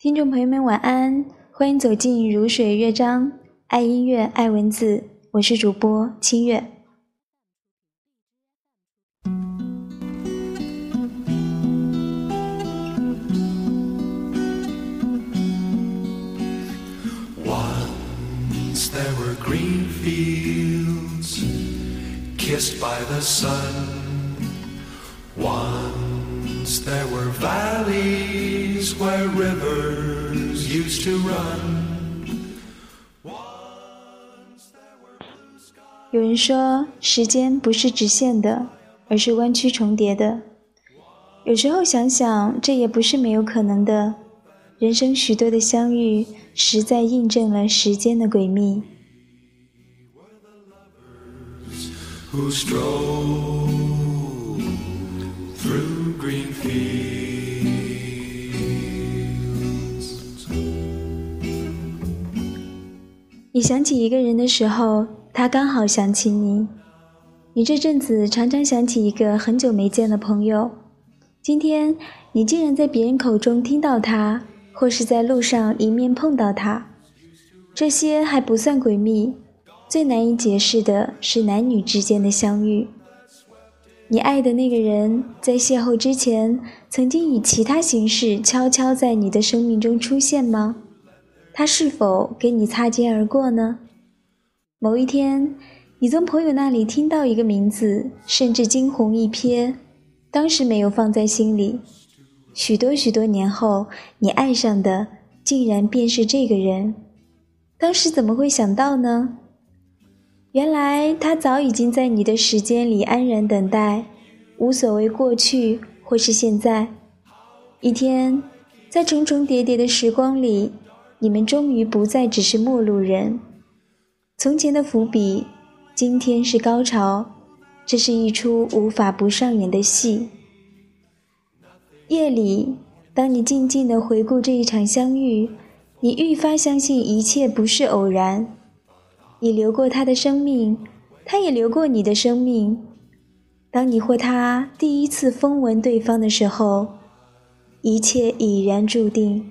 听众朋友们，晚安！欢迎走进如水乐章，爱音乐，爱文字，我是主播清月。Used to run. 有人说，时间不是直线的，而是弯曲重叠的。有时候想想，这也不是没有可能的。人生许多的相遇，实在印证了时间的诡秘。你想起一个人的时候，他刚好想起你。你这阵子常常想起一个很久没见的朋友，今天你竟然在别人口中听到他，或是在路上迎面碰到他。这些还不算诡秘，最难以解释的是男女之间的相遇。你爱的那个人，在邂逅之前，曾经以其他形式悄悄在你的生命中出现吗？他是否跟你擦肩而过呢？某一天，你从朋友那里听到一个名字，甚至惊鸿一瞥，当时没有放在心里。许多许多年后，你爱上的竟然便是这个人。当时怎么会想到呢？原来他早已经在你的时间里安然等待，无所谓过去或是现在。一天，在重重叠叠的时光里，你们终于不再只是陌路人。从前的伏笔，今天是高潮。这是一出无法不上演的戏。夜里，当你静静地回顾这一场相遇，你愈发相信一切不是偶然。你流过他的生命，他也流过你的生命。当你或他第一次风闻对方的时候，一切已然注定。